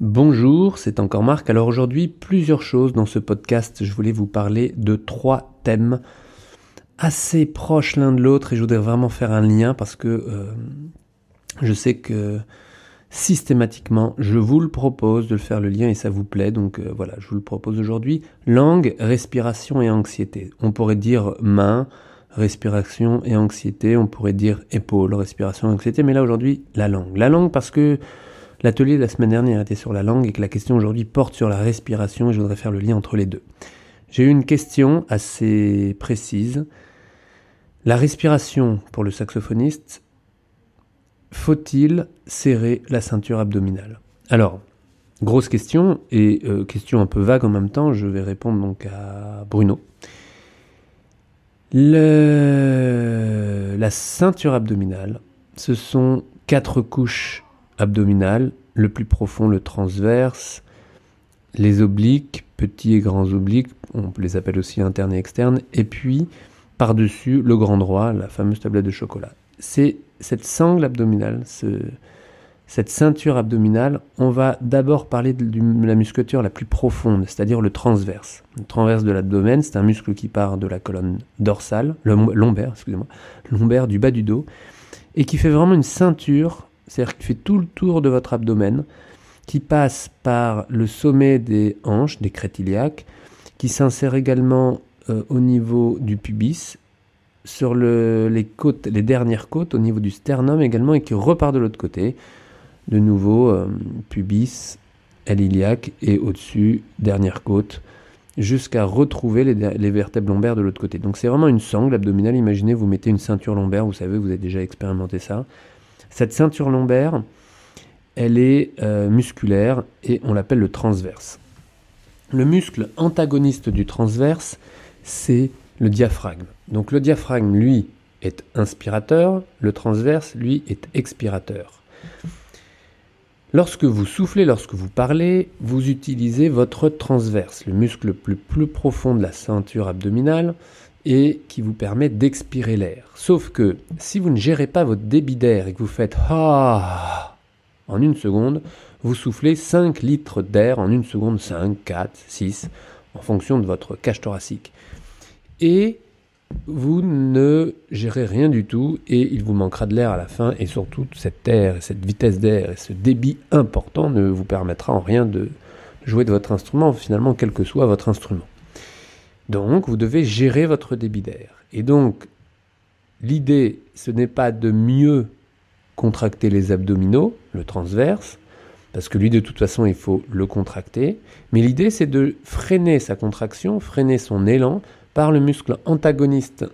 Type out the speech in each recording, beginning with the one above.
Bonjour, c'est encore Marc. Alors aujourd'hui, plusieurs choses dans ce podcast. Je voulais vous parler de trois thèmes assez proches l'un de l'autre et je voudrais vraiment faire un lien parce que euh, je sais que systématiquement, je vous le propose de le faire le lien et ça vous plaît. Donc euh, voilà, je vous le propose aujourd'hui. Langue, respiration et anxiété. On pourrait dire main, respiration et anxiété. On pourrait dire épaule, respiration et anxiété. Mais là aujourd'hui, la langue. La langue parce que L'atelier de la semaine dernière était sur la langue et que la question aujourd'hui porte sur la respiration et je voudrais faire le lien entre les deux. J'ai eu une question assez précise. La respiration pour le saxophoniste, faut-il serrer la ceinture abdominale? Alors, grosse question et euh, question un peu vague en même temps, je vais répondre donc à Bruno. La ceinture abdominale, ce sont quatre couches abdominal, le plus profond, le transverse, les obliques, petits et grands obliques, on les appelle aussi internes et externes, et puis par-dessus le grand droit, la fameuse tablette de chocolat. C'est cette sangle abdominale, cette ceinture abdominale, on va d'abord parler de, la musculature la plus profonde, c'est-à-dire le transverse. Le transverse de l'abdomen, c'est un muscle qui part de la colonne dorsale, le lombaire, excusez-moi, lombaire du bas du dos, et qui fait vraiment une ceinture c'est-à-dire qu'il fait tout le tour de votre abdomen, qui passe par le sommet des hanches, des crêtes iliaques, qui s'insère également euh, au niveau du pubis, sur les côtes, les dernières côtes, au niveau du sternum également, et qui repart de l'autre côté. De nouveau, euh, pubis, aile et au-dessus, dernière côte, jusqu'à retrouver les, vertèbres lombaires de l'autre côté. Donc c'est vraiment une sangle abdominale. Imaginez, vous mettez une ceinture lombaire, vous savez, vous avez déjà expérimenté ça. Cette ceinture lombaire, elle est euh, musculaire et on l'appelle le transverse. Le muscle antagoniste du transverse, c'est le diaphragme. Donc le diaphragme, lui, est inspirateur, le transverse, lui, est expirateur. Lorsque vous soufflez, lorsque vous parlez, vous utilisez votre transverse, le muscle le plus, plus profond de la ceinture abdominale, et qui vous permet d'expirer l'air. Sauf que si vous ne gérez pas votre débit d'air et que vous faites ah en une seconde, vous soufflez 5 litres d'air en une seconde, 5, 4, 6, en fonction de votre cage thoracique. Et vous ne gérez rien du tout et il vous manquera de l'air à la fin et surtout cet air, cette vitesse d'air et ce débit important ne vous permettra en rien de jouer de votre instrument, finalement quel que soit votre instrument. Donc, vous devez gérer votre débit d'air. Et donc, l'idée, ce n'est pas de mieux contracter les abdominaux, le transverse, parce que lui, de toute façon, il faut le contracter. Mais l'idée, c'est de freiner sa contraction, freiner son élan par le muscle antagoniste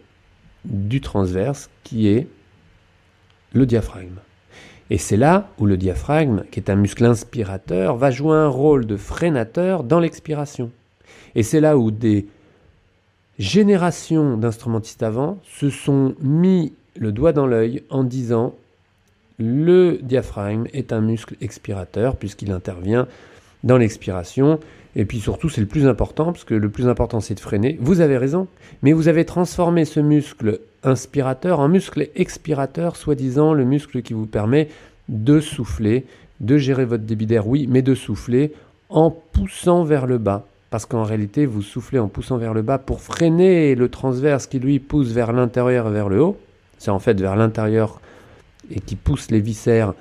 du transverse, qui est le diaphragme. Et c'est là où le diaphragme, qui est un muscle inspirateur, va jouer un rôle de freinateur dans l'expiration. Et c'est là où des génération d'instrumentistes avant se sont mis le doigt dans l'œil en disant le diaphragme est un muscle expirateur puisqu'il intervient dans l'expiration. Et puis surtout, c'est le plus important, parce que le plus important, c'est de freiner. Vous avez raison, mais vous avez transformé ce muscle inspirateur en muscle expirateur, soi-disant le muscle qui vous permet de souffler, de gérer votre débit d'air, oui, mais de souffler en poussant vers le bas parce qu'en réalité, vous soufflez en poussant vers le bas pour freiner le transverse qui lui pousse vers l'intérieur et vers le haut. C'est en fait vers l'intérieur et qui pousse les viscères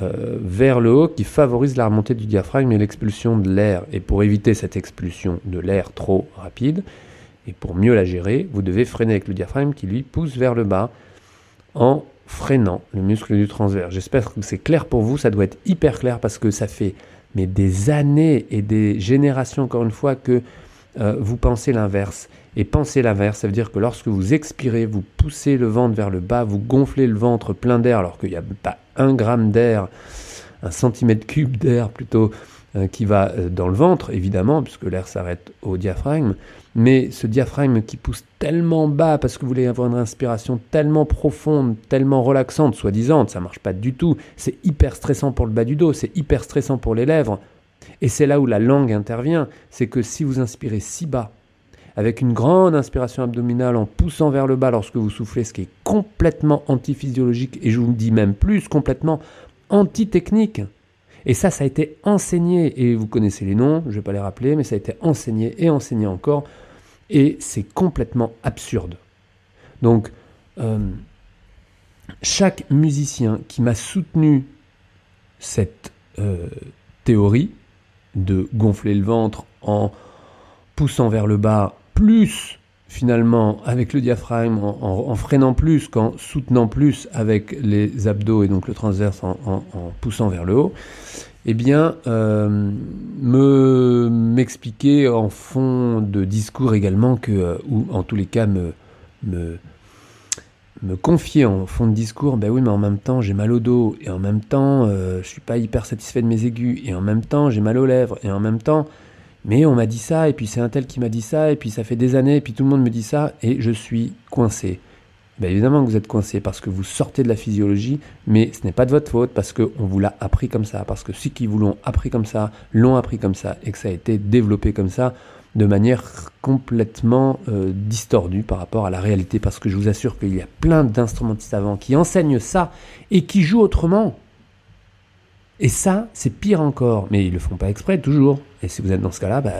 euh, vers le haut, qui favorise la remontée du diaphragme et l'expulsion de l'air. Et pour éviter cette expulsion de l'air trop rapide, et pour mieux la gérer, vous devez freiner avec le diaphragme qui lui pousse vers le bas en freinant le muscle du transverse. J'espère que c'est clair pour vous, ça doit être hyper clair parce que ça fait mais des années et des générations, encore une fois, que euh, vous pensez l'inverse. Et penser l'inverse, ça veut dire que lorsque vous expirez, vous poussez le ventre vers le bas, vous gonflez le ventre plein d'air, alors qu'il n'y a pas un gramme d'air, un centimètre cube d'air plutôt, qui va euh, dans le ventre, évidemment, puisque l'air s'arrête au diaphragme. Mais ce diaphragme qui pousse tellement bas parce que vous voulez avoir une inspiration tellement profonde, tellement relaxante, soi-disant, ça marche pas du tout. C'est hyper stressant pour le bas du dos, c'est hyper stressant pour les lèvres. Et c'est là où la langue intervient. C'est que si vous inspirez si bas, avec une grande inspiration abdominale en poussant vers le bas lorsque vous soufflez, ce qui est complètement antiphysiologique, et je vous dis même plus, complètement antitechnique. Et ça, ça a été enseigné, et vous connaissez les noms, je ne vais pas les rappeler, mais ça a été enseigné et enseigné encore, et c'est complètement absurde. Donc, euh, chaque musicien qui m'a soutenu cette euh, théorie de gonfler le ventre en poussant vers le bas, plus finalement avec le diaphragme, en, freinant plus qu'en soutenant plus avec les abdos et donc le transverse en, poussant vers le haut, eh bien, euh, me m'expliquer en fond de discours également que, euh, ou en tous les cas me, me me confier en fond de discours, ben oui, mais en même temps j'ai mal au dos, et en même temps euh, je suis pas hyper satisfait de mes aigus, et en même temps j'ai mal aux lèvres, et en même temps, mais on m'a dit ça, et puis c'est un tel qui m'a dit ça, et puis ça fait des années, et puis tout le monde me dit ça, et je suis coincé. Ben évidemment que vous êtes coincé parce que vous sortez de la physiologie, mais ce n'est pas de votre faute parce qu'on vous l'a appris comme ça, parce que ceux qui vous l'ont appris comme ça, l'ont appris comme ça, et que ça a été développé comme ça, de manière complètement euh, distordue par rapport à la réalité, parce que je vous assure qu'il y a plein d'instrumentistes avant qui enseignent ça et qui jouent autrement. Et ça, c'est pire encore. Mais ils le font pas exprès, toujours. Et si vous êtes dans ce cas-là, bah,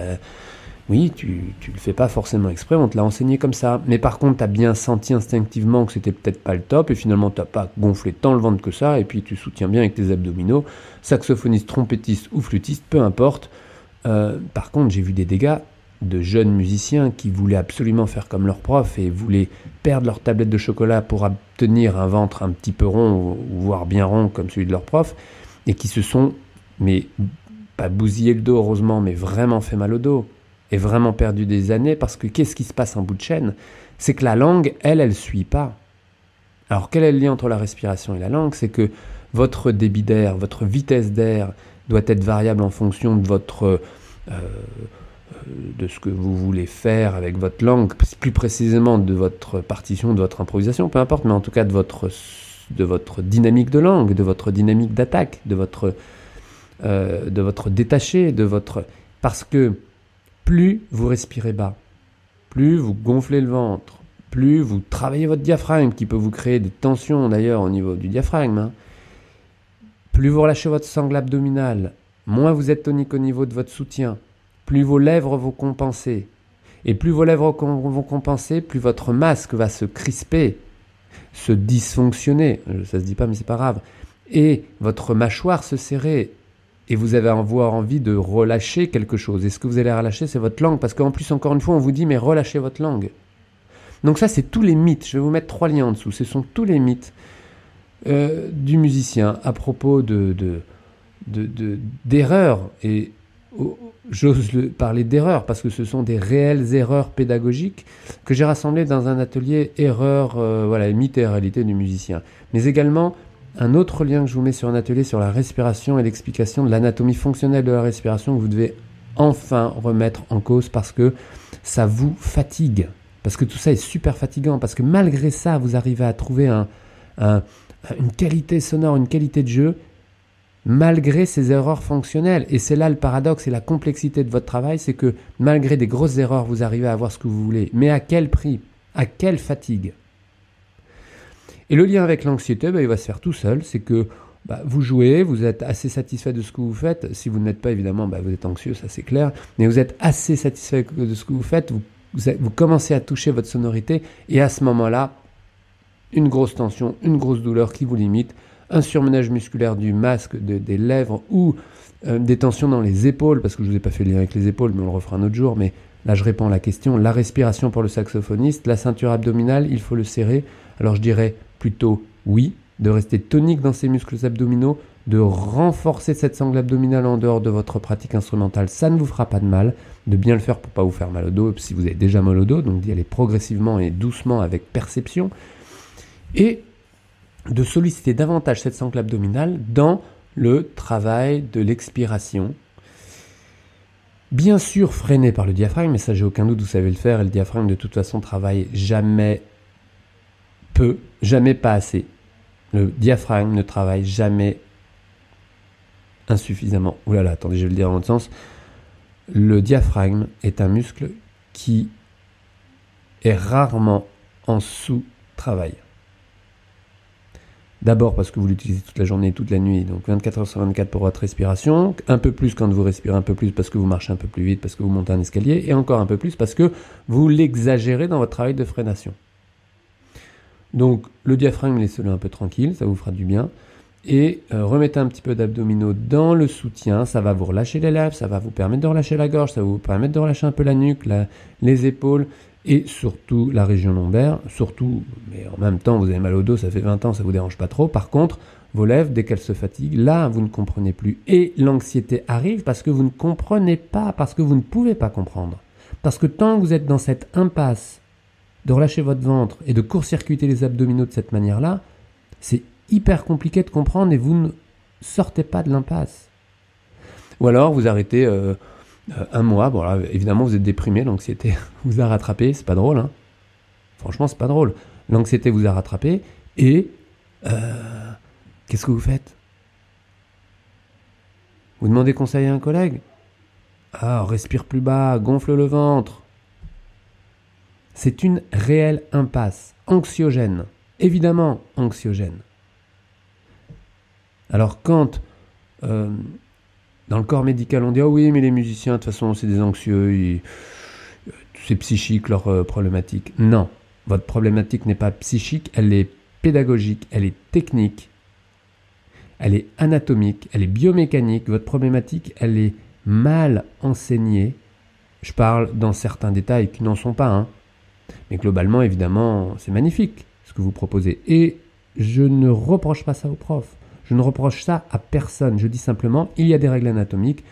oui, tu, tu le fais pas forcément exprès, on te l'a enseigné comme ça. Mais par contre, tu as bien senti instinctivement que c'était peut-être pas le top, et finalement, tu pas gonflé tant le ventre que ça, et puis tu soutiens bien avec tes abdominaux. Saxophoniste, trompettiste ou flûtiste, peu importe. Euh, par contre, j'ai vu des dégâts de jeunes musiciens qui voulaient absolument faire comme leur prof et voulaient perdre leur tablette de chocolat pour obtenir un ventre un petit peu rond, voire bien rond comme celui de leur prof, et qui se sont, mais pas bousillé le dos heureusement, mais vraiment fait mal au dos, et vraiment perdu des années, parce que qu'est-ce qui se passe en bout de chaîne? C'est que la langue, elle, elle suit pas. Alors quel est le lien entre la respiration et la langue? C'est que votre débit d'air, votre vitesse d'air doit être variable en fonction de votre... Euh, de ce que vous voulez faire avec votre langue, plus précisément de votre partition, de votre improvisation, peu importe, mais en tout cas de votre, de votre dynamique de langue, de votre dynamique d'attaque, de votre, euh, de votre détaché, de votre... Parce que plus vous respirez bas, plus vous gonflez le ventre, plus vous travaillez votre diaphragme, qui peut vous créer des tensions d'ailleurs au niveau du diaphragme, hein, plus vous relâchez votre sangle abdominale, moins vous êtes tonique au niveau de votre soutien, plus vos lèvres vont compenser. Et plus vos lèvres vont compenser, plus votre masque va se crisper, se dysfonctionner. Ça se dit pas, mais c'est pas grave. Et votre mâchoire se serrer. Et vous allez avoir envie de relâcher quelque chose. Et ce que vous allez relâcher, c'est votre langue? Parce qu'en plus, encore une fois, on vous dit, mais relâchez votre langue. Donc ça, c'est tous les mythes. Je vais vous mettre trois liens en dessous. Ce sont tous les mythes euh, du musicien à propos de, d'erreurs. et j'ose parler d'erreurs parce que ce sont des réelles erreurs pédagogiques que j'ai rassemblées dans un atelier erreurs, euh, voilà, mythe et réalité du musicien. Mais également un autre lien que je vous mets sur un atelier sur la respiration et l'explication de l'anatomie fonctionnelle de la respiration que vous devez enfin remettre en cause parce que ça vous fatigue. Parce que tout ça est super fatigant. Parce que malgré ça, vous arrivez à trouver un, une qualité sonore, une qualité de jeu malgré ces erreurs fonctionnelles. Et c'est là le paradoxe et la complexité de votre travail, c'est que malgré des grosses erreurs, vous arrivez à avoir ce que vous voulez. Mais à quel prix? À quelle fatigue? Et le lien avec l'anxiété, ben, il va se faire tout seul. C'est que bah, vous jouez, vous êtes assez satisfait de ce que vous faites. Si vous n'êtes pas, évidemment, bah, vous êtes anxieux, ça c'est clair. Mais vous êtes assez satisfait de ce que vous faites. Vous commencez à toucher votre sonorité. Et à ce moment-là, une grosse tension, une grosse douleur qui vous limite un surmenage musculaire du masque, des lèvres ou euh, des tensions dans les épaules, parce que je ne vous ai pas fait le lien avec les épaules, mais on le refera un autre jour, mais là je réponds à la question, la respiration pour le saxophoniste, la ceinture abdominale, il faut le serrer, alors je dirais plutôt oui, de rester tonique dans ses muscles abdominaux, de renforcer cette sangle abdominale en dehors de votre pratique instrumentale, ça ne vous fera pas de mal, de bien le faire pour pas vous faire mal au dos, si vous avez déjà mal au dos, donc d'y aller progressivement et doucement avec perception, et de solliciter davantage cette sangle abdominale dans le travail de l'expiration. Bien sûr freiné par le diaphragme, mais ça j'ai aucun doute, vous savez le faire, et le diaphragme de toute façon travaille jamais peu, jamais pas assez. Le diaphragme ne travaille jamais insuffisamment. Ouh là là, attendez, je vais le dire dans l'autre sens. Le diaphragme est un muscle qui est rarement en sous-travail. D'abord parce que vous l'utilisez toute la journée, toute la nuit, donc 24 heures sur 24 pour votre respiration, un peu plus quand vous respirez un peu plus parce que vous marchez un peu plus vite, parce que vous montez un escalier, et encore un peu plus parce que vous l'exagérez dans votre travail de freination. Donc le diaphragme, laissez-le un peu tranquille, ça vous fera du bien. Et euh, remettez un petit peu d'abdominaux dans le soutien, ça va vous relâcher les lèvres, ça va vous permettre de relâcher la gorge, ça va vous permettre de relâcher un peu la nuque, les épaules, et surtout la région lombaire, surtout, mais en même temps vous avez mal au dos, ça fait 20 ans, ça vous dérange pas trop. Par contre, vos lèvres, dès qu'elles se fatiguent, là vous ne comprenez plus. Et l'anxiété arrive parce que vous ne comprenez pas, parce que vous ne pouvez pas comprendre. Parce que tant que vous êtes dans cette impasse de relâcher votre ventre et de court-circuiter les abdominaux de cette manière-là, c'est hyper compliqué de comprendre et vous ne sortez pas de l'impasse. Ou alors vous arrêtez euh, euh, un mois, bon évidemment vous êtes déprimé, l'anxiété vous a rattrapé, c'est pas drôle, hein. Franchement, c'est pas drôle. L'anxiété vous a rattrapé et euh, qu'est-ce que vous faites? Vous demandez conseil à un collègue? Ah, respire plus bas, gonfle le ventre. C'est une réelle impasse, anxiogène, évidemment anxiogène. Alors quand euh, dans le corps médical, on dit oh oui, mais les musiciens, de toute façon, c'est des anxieux, c'est psychique leur euh, problématique. Non, votre problématique n'est pas psychique, elle est pédagogique, elle est technique, elle est anatomique, elle est biomécanique. Votre problématique, elle est mal enseignée. Je parle dans certains détails qui n'en sont pas, hein. mais globalement, évidemment, c'est magnifique ce que vous proposez. Et je ne reproche pas ça aux profs. Je ne reproche ça à personne. Je dis simplement, il y a des règles anatomiques.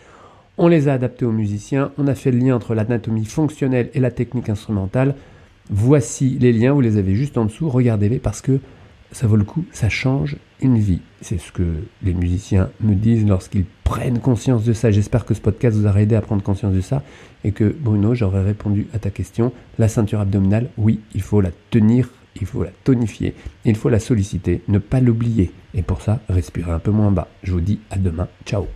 On les a adaptées aux musiciens. On a fait le lien entre l'anatomie fonctionnelle et la technique instrumentale. Voici les liens, vous les avez juste en dessous. Regardez-les parce que ça vaut le coup, ça change une vie. C'est ce que les musiciens me disent lorsqu'ils prennent conscience de ça. J'espère que ce podcast vous aura aidé à prendre conscience de ça et que Bruno, j'aurais répondu à ta question. La ceinture abdominale, oui, il faut la tenir il faut la tonifier, il faut la solliciter, ne pas l'oublier. Et pour ça, respirez un peu moins bas. Je vous dis à demain. Ciao